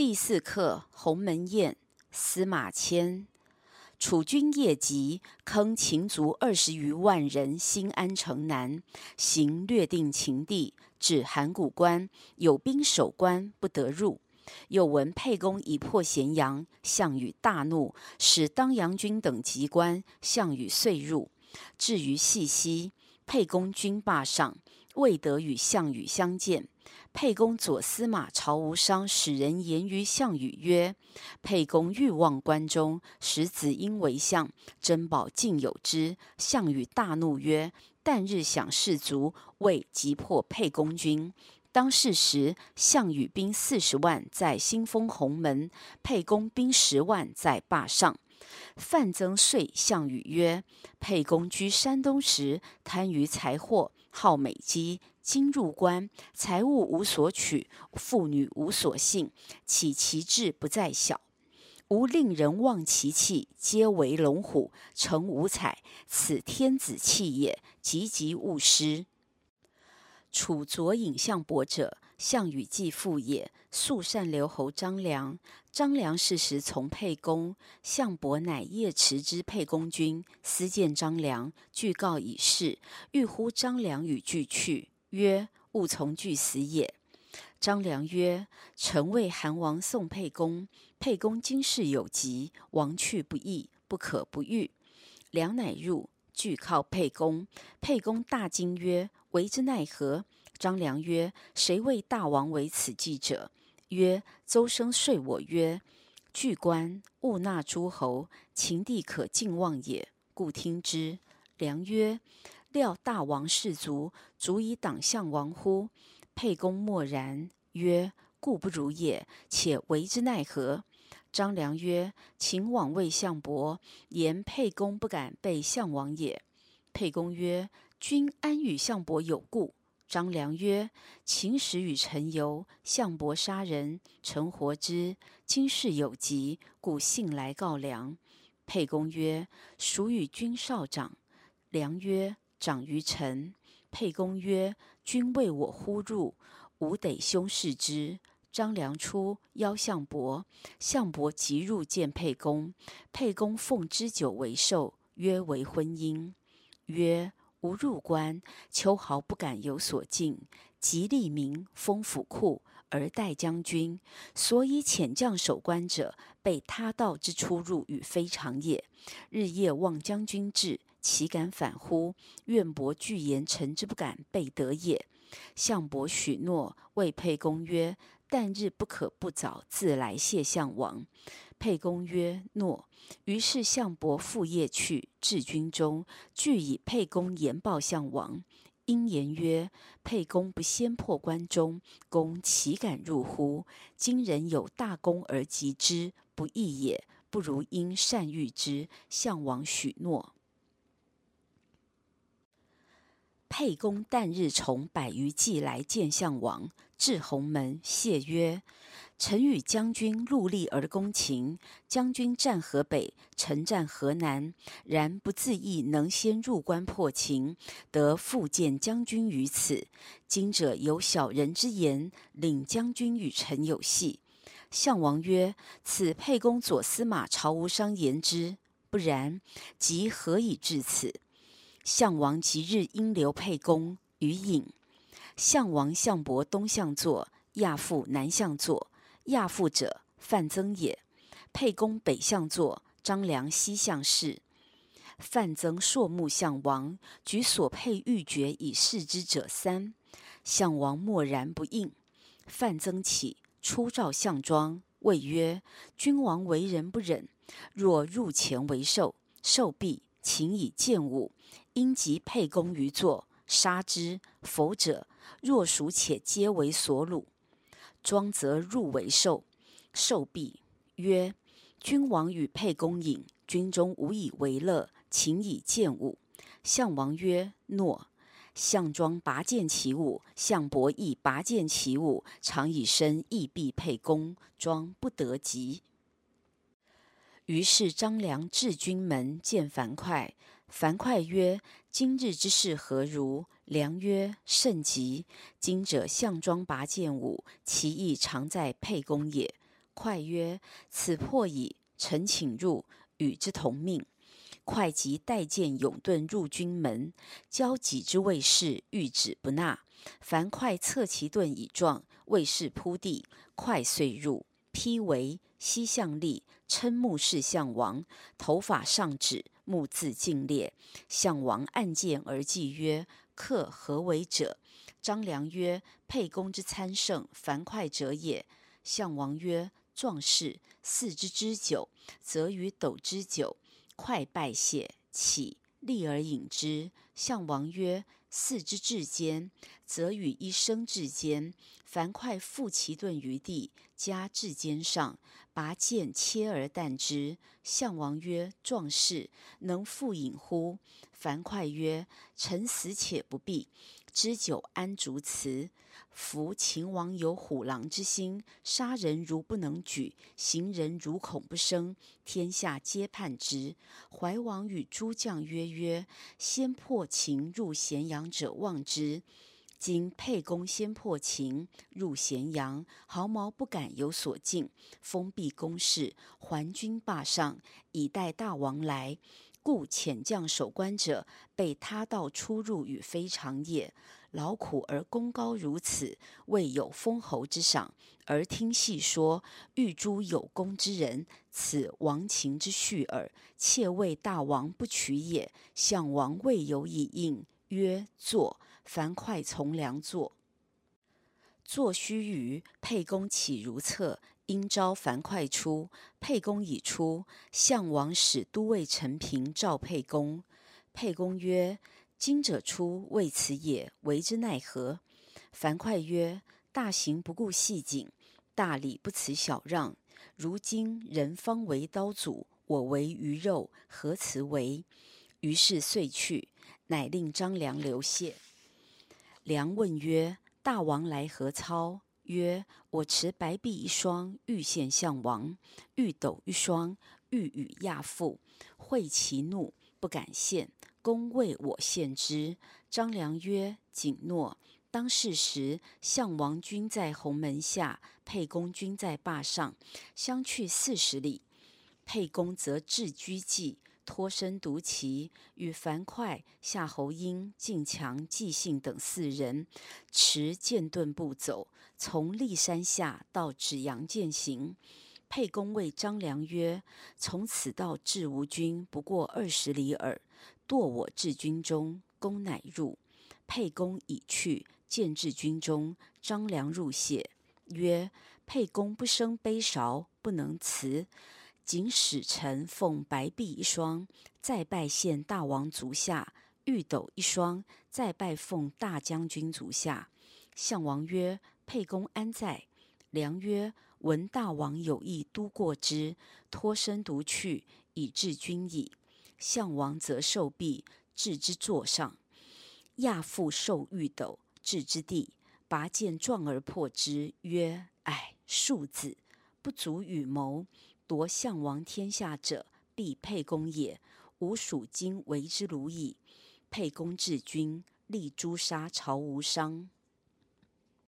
第四课鸿门宴，司马迁。楚军夜集，坑秦卒二十余万人，新安城南，行略定秦地，至函谷关，有兵守关，不得入。又闻沛公已破咸阳，项羽大怒，使当阳军等急关，项羽遂入，至于细溪，沛公军霸上，未得与项羽相见。沛公左司马曹无伤使人言于项羽曰：“沛公欲望关中，使子婴为相，珍宝尽有之。”项羽大怒曰：“旦日饗士卒，未击破沛公军。”当是时，项羽兵四十万在新丰鸿门，沛公兵十万在霸上。范增遂项羽曰：“沛公居山东时，贪于财货，好美姬。今入关，财物无所取，妇女无所幸，岂其志不在小？吾令人望其气，皆为龙虎，成五彩，此天子气也，急急勿失。”楚左尹项伯者，项羽继父也，素善留侯张良。张良是时从沛公，项伯乃夜驰之沛公军，私见张良，具告以事，欲呼张良与俱去，曰：“勿从俱死也。”张良曰：“臣为韩王送沛公，沛公今事有急，王去不义，不可不遇。”良乃入。具靠沛公，沛公大惊曰：“为之奈何？”张良曰：“谁为大王为此计者？”曰：“邹生说我曰：‘据关，勿纳诸侯，秦地可尽望也。’故听之。”良曰：“料大王士卒，足以挡项王乎？”沛公默然曰：“故不如也，且为之奈何？”张良曰：“秦往谓项伯，言沛公不敢背项王也。”沛公曰：“君安与项伯有故？”张良曰：“秦时与臣游，项伯杀人，臣活之。今事有急，故幸来告良。”沛公曰：“孰与君少长？”良曰：“长于臣。”沛公曰：“君为我呼入，吾得兄事之。”张良出邀项伯，项伯即入见沛公。沛公奉之酒为寿，约为婚姻。曰：吾入关，秋毫不敢有所进，即立名封府库而待将军。所以遣将守关者，备他道之出入与非常也。日夜望将军至，岂敢反乎？愿伯具言，臣之不敢背得也。项伯许诺，谓沛公曰：“旦日不可不早自来谢项王。”沛公曰：“诺。”于是项伯复夜去，至军中，具以沛公言报项王。因言曰：“沛公不先破关中，公岂敢入乎？今人有大功而击之，不义也。不如因善遇之。”项王许诺。沛公旦日从百余骑来见项王，至鸿门，谢曰：“臣与将军戮力而攻秦，将军战河北，臣战河南。然不自意能先入关破秦，得复见将军于此。今者有小人之言，领将军与臣有隙。”项王曰：“此沛公左司马曹无伤言之，不然，即何以至此？”项王即日因留沛公于郢。项王项伯东向坐，亚父南向坐。亚父者，范增也。沛公北向坐，张良西向侍。范增朔目项王，举所佩玉玦以示之者三。项王默然不应。范增起，出召项庄，谓曰：“君王为人不忍，若入前为寿，寿毕。”请以剑舞，因击沛公于坐，杀之。否者，若属且皆为所虏。庄则入为寿，寿毕，曰：“君王与沛公饮，军中无以为乐，请以剑舞。”项王曰：“诺。”项庄拔剑起舞，项伯亦拔剑起舞，常以身亦避沛公，庄不得及。于是张良至军门见樊哙，樊哙曰：“今日之事何如？”良曰：“甚急。今者项庄拔剑舞，其意常在沛公也。”快曰：“此破矣，臣请入，与之同命。”会即带剑勇遁入军门，交戟之卫士欲止不纳。樊哙侧其盾以撞，卫士扑地，哙遂入，披帷，膝向立，瞠目视项王，头发上指，目自尽裂。项王按剑而祭曰：“客何为者？”张良曰：“沛公之参胜，樊哙者也。”项王曰：“壮士，赐之卮酒，则与斗之酒。”哙拜谢，起，立而饮之。项王曰：“四之至坚，则与一生至坚。”樊哙复其盾于地，加至坚上，拔剑切而啖之。项王曰：“壮士，能复饮乎？”樊哙曰：“臣死且不避。”知酒安逐辞？夫秦王有虎狼之心，杀人如不能举，刑人如恐不生，天下皆叛之。怀王与诸将约曰：“先破秦入咸阳者望之。”今沛公先破秦入咸阳，毫毛不敢有所进，封闭宫室，还军霸上，以待大王来。故遣将守关者，备他道出入与非常也。劳苦而功高如此，未有封侯之赏。而听细说，欲诛有功之人，此亡秦之序耳。妾谓大王不取也。项王未有以应，曰：“坐。”樊哙从良坐。坐须臾，沛公起如厕。因召樊哙出，沛公已出，项王使都尉陈平召沛公。沛公曰：“今者出，为此也，为之奈何？”樊哙曰：“大行不顾细谨，大礼不辞小让。如今人方为刀俎，我为鱼肉，何辞为？”于是遂去，乃令张良留谢。良问曰：“大王来何操？”曰：“我持白璧一双，欲献项王；玉斗一双，欲与亚父。会其怒，不敢献。公谓我献之。”张良曰：“谨诺。”当是时，项王军在鸿门下，沛公军在霸上，相去四十里。沛公则置车骑。脱身独骑，与樊哙、夏侯婴、靳强、纪信等四人，持剑盾步走，从骊山下到芷阳践行。沛公谓张良曰：“从此道至吴军，不过二十里耳。堕我至军中，公乃入。”沛公已去，见至军中，张良入谢，曰：“沛公不生卑韶，不能辞。”谨使臣奉白璧一双，再拜献大王足下；玉斗一双，再拜奉大将军足下。项王曰：“沛公安在？”良曰：“闻大王有意都过之，脱身独去，已至军矣。”项王则受璧，置之座上；亚父受玉斗，置之地，拔剑撞而破之，曰：“唉，庶子，不足与谋。”夺项王天下者，必沛公也。吾属今为之虏矣。沛公治军，立诛杀曹无伤。